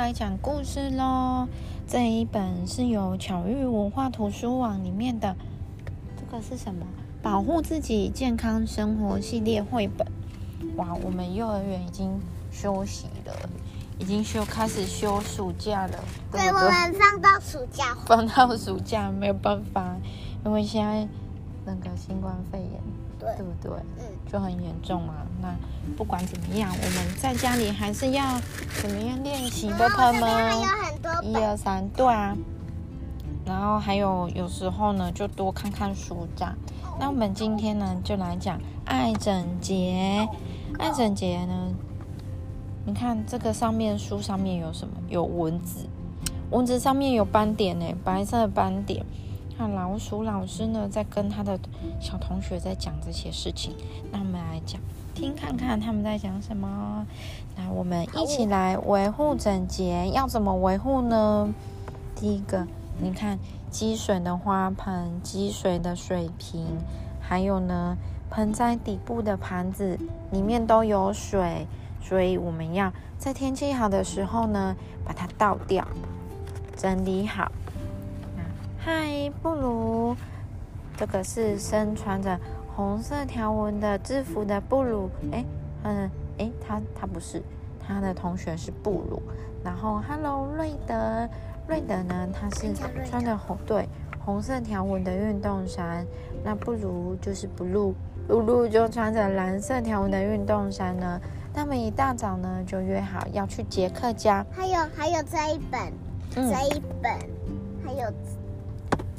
来讲故事喽。这一本是由巧遇文化图书网里面的，这个是什么？保护自己健康生活系列绘本。哇，我们幼儿园已经休息了，已经休开始休暑假了。对，我们放到暑假，放到暑假没有办法，因为现在那个新冠肺炎，对对不对？嗯，就很严重嘛。那不管怎么样，我们在家里还是要怎么样练习的，朋友然后这边还有们。一，二三，对啊。然后还有有时候呢，就多看看书这样。那我们今天呢，就来讲爱整洁。爱整洁呢，你看这个上面书上面有什么？有蚊子，蚊子上面有斑点呢，白色的斑点。看老鼠老师呢，在跟他的小同学在讲这些事情。那我们来讲，听看看他们在讲什么。那我们一起来维护整洁，要怎么维护呢？第一个，你看积水的花盆、积水的水瓶，还有呢盆栽底部的盘子里面都有水，所以我们要在天气好的时候呢，把它倒掉，整理好。那嗨，布鲁，这个是身穿着红色条纹的制服的布鲁，哎，嗯，哎，他他不是，他的同学是布鲁。然后，Hello，瑞德，瑞德呢，他是穿着红对红色条纹的运动衫，那布鲁就是 blue，露露就穿着蓝色条纹的运动衫呢。他们一大早呢就约好要去杰克家，还有还有这一本，嗯，这一本，还有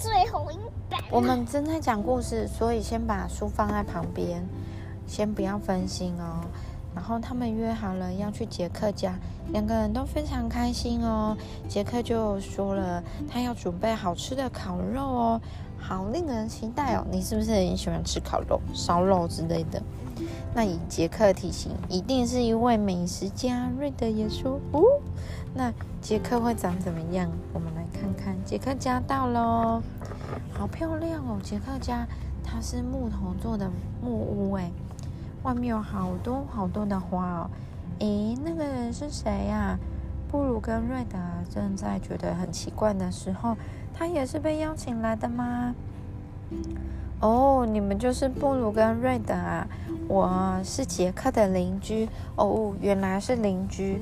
最后一本。我们正在讲故事，所以先把书放在旁边，先不要分心哦。然后他们约好了要去杰克家，两个人都非常开心哦。杰克就说了，他要准备好吃的烤肉哦，好令人期待哦。你是不是很喜欢吃烤肉、烧肉之类的？那以杰克的体型，一定是一位美食家。瑞德也说，哦，那杰克会长怎么样？我们来看看。杰克家到喽，好漂亮哦！杰克家它是木头做的木屋，哎，外面有好多好多的花哦。诶，那个人是谁呀、布鲁跟瑞德正在觉得很奇怪的时候，他也是被邀请来的吗？哦，你们就是布鲁跟瑞德啊！我是杰克的邻居哦，原来是邻居。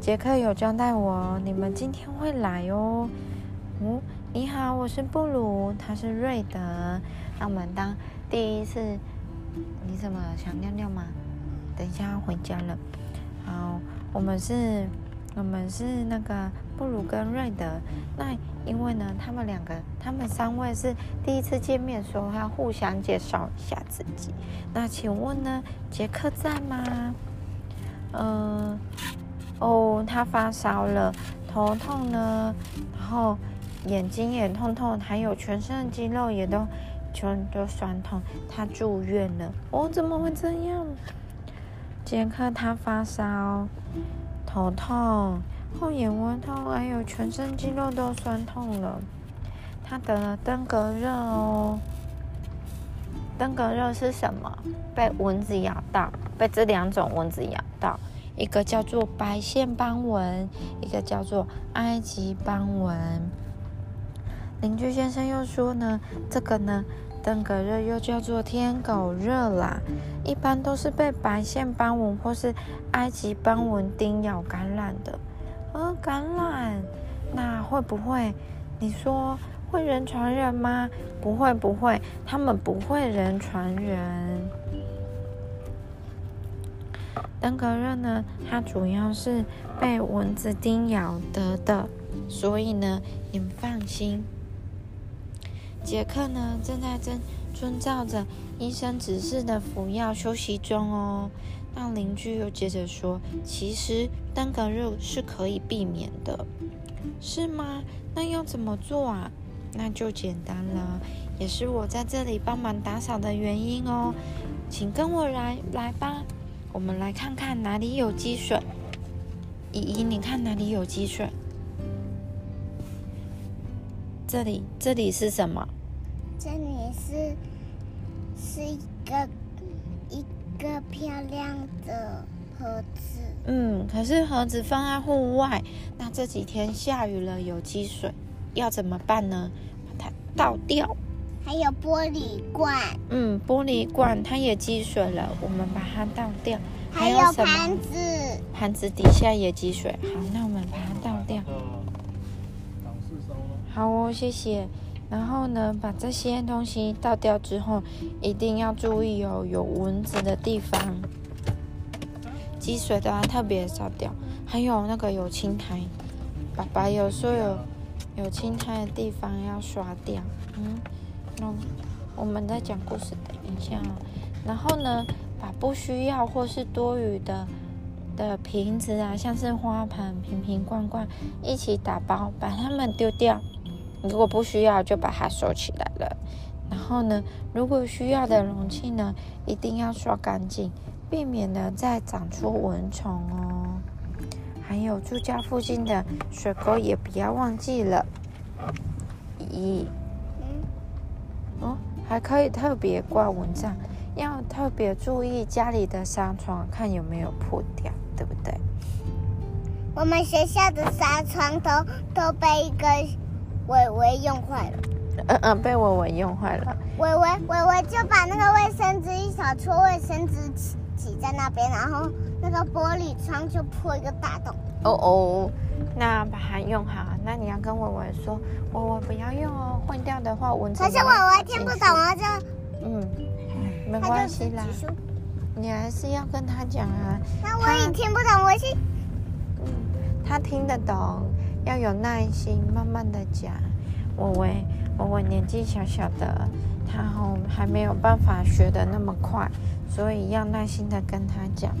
杰克有交代我，你们今天会来哦。哦，你好，我是布鲁，他是瑞德。那我们当第一次，你怎么想尿尿吗？等一下要回家了。好，我们是，我们是那个布鲁跟瑞德。那因为呢，他们两个，他们三位是第一次见面，所以要互相介绍一下自己。那请问呢，杰克在吗？嗯、哦，他发烧了，头痛呢，然后眼睛也痛痛，还有全身的肌肉也都全都酸痛，他住院了。哦，怎么会这样？杰克他发烧，头痛，后眼窝痛，还有全身肌肉都酸痛了。他得了登革热哦。登革热是什么？被蚊子咬到，被这两种蚊子咬到，一个叫做白线斑蚊，一个叫做埃及斑蚊。邻居先生又说呢，这个呢，登革热又叫做天狗热啦，一般都是被白线斑蚊或是埃及斑蚊叮咬感染的。呃，感染，那会不会？你说会人传人吗？不会，不会，他们不会人传人。登革热呢，它主要是被蚊子叮咬得的，所以呢，你们放心。杰克呢，正在遵遵照着医生指示的服药休息中哦。那邻居又接着说：“其实登革热是可以避免的，是吗？那要怎么做啊？那就简单了，也是我在这里帮忙打扫的原因哦。请跟我来来吧，我们来看看哪里有积水。姨姨，你看哪里有积水？这里，这里是什么？这里是是一个一个漂亮的盒子。嗯，可是盒子放在户外，那这几天下雨了，有积水，要怎么办呢？把它倒掉。还有玻璃罐，嗯，玻璃罐它也积水了，我们把它倒掉。还有盘子，盘子底下也积水，好，那我们把它倒掉。好哦，谢谢。然后呢，把这些东西倒掉之后，一定要注意哦，有蚊子的地方，积水的要特别扫掉。还有那个有青苔，爸爸有说有有青苔的地方要刷掉。嗯，那我们在讲故事，等一下。然后呢，把不需要或是多余的的瓶子啊，像是花盆、瓶瓶罐罐，一起打包，把它们丢掉。如果不需要，就把它收起来了。然后呢，如果需要的容器呢，一定要刷干净，避免呢再长出蚊虫哦。还有住家附近的水沟也不要忘记了。咦，嗯，哦，还可以特别挂蚊帐，要特别注意家里的纱窗，看有没有破掉，对不对？我们学校的纱窗都都被一个伟伟用坏了。嗯嗯，被伟伟用坏了。伟伟伟伟就把那个卫生纸一小撮卫生纸挤挤在那边，然后那个玻璃窗就破一个大洞。哦哦，那把它用好。那你要跟文文说，文文不要用哦，坏掉的话蚊子。可是文文听不懂，啊就嗯，没关系啦。你还是要跟他讲啊。那我也听不懂，我是嗯，他听得懂，要有耐心，慢慢的讲。我伟，我伟年纪小小的，他哦还没有办法学的那么快，所以要耐心的跟他讲。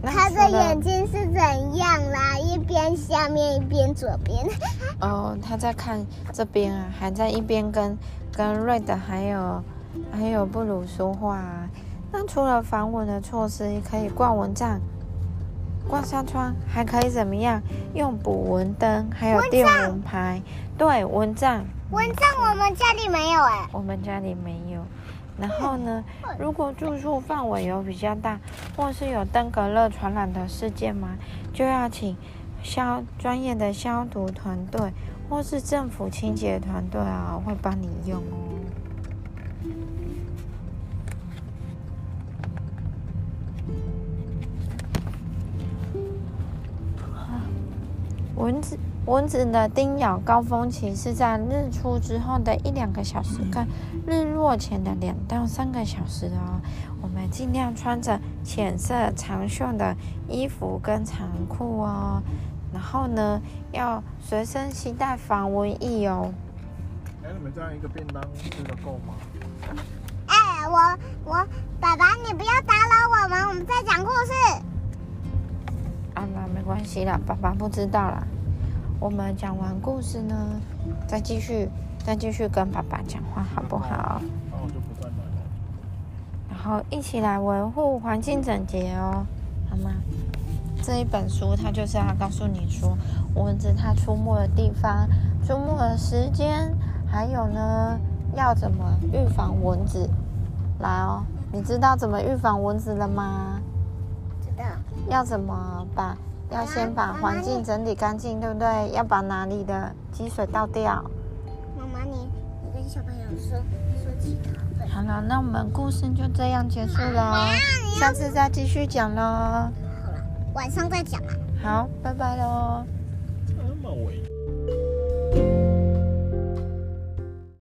那他的眼睛是怎样啦？一边下面一边左边。哦，他在看这边啊，还在一边跟跟瑞德还有还有布鲁说话、啊。那除了防蚊的措施，可以挂蚊帐、挂纱窗，还可以怎么样？用捕蚊灯，还有电蚊拍。对，蚊帐，蚊帐我们家里没有哎、我们家里没有。然后呢，如果住宿范围有比较大，或是有登革热传染的事件吗，就要请消专业的消毒团队，或是政府清洁团队啊，会帮你用哦。蚊子蚊子的叮咬高峰期是在日出之后的一两个小时，跟日落前的两到三个小时哦。我们尽量穿着浅色长袖的衣服跟长裤哦。然后呢，要随身携带防蚊液哦。哎，你们这样一个便当吃的够吗？哎、我我爸爸，你不要打扰我们，我们在讲故事。啊，那没关系啦，爸爸不知道啦。我们讲完故事呢，再继续再继续跟爸爸讲话，好不好？那我就不再买了。然后一起来维护环境整洁哦，好吗？这一本书它就是要告诉你说，蚊子它出没的地方、出没的时间，还有呢，要怎么预防蚊子。来哦，你知道怎么预防蚊子了吗？知道。要怎么把？要先把环境整理干净，对不对？要把哪里的积水倒掉。妈妈，你你跟小朋友说说其他。好了，那我们故事就这样结束了，下次再继续讲喽。好了，晚上再讲吧。好，拜拜喽。这么伪。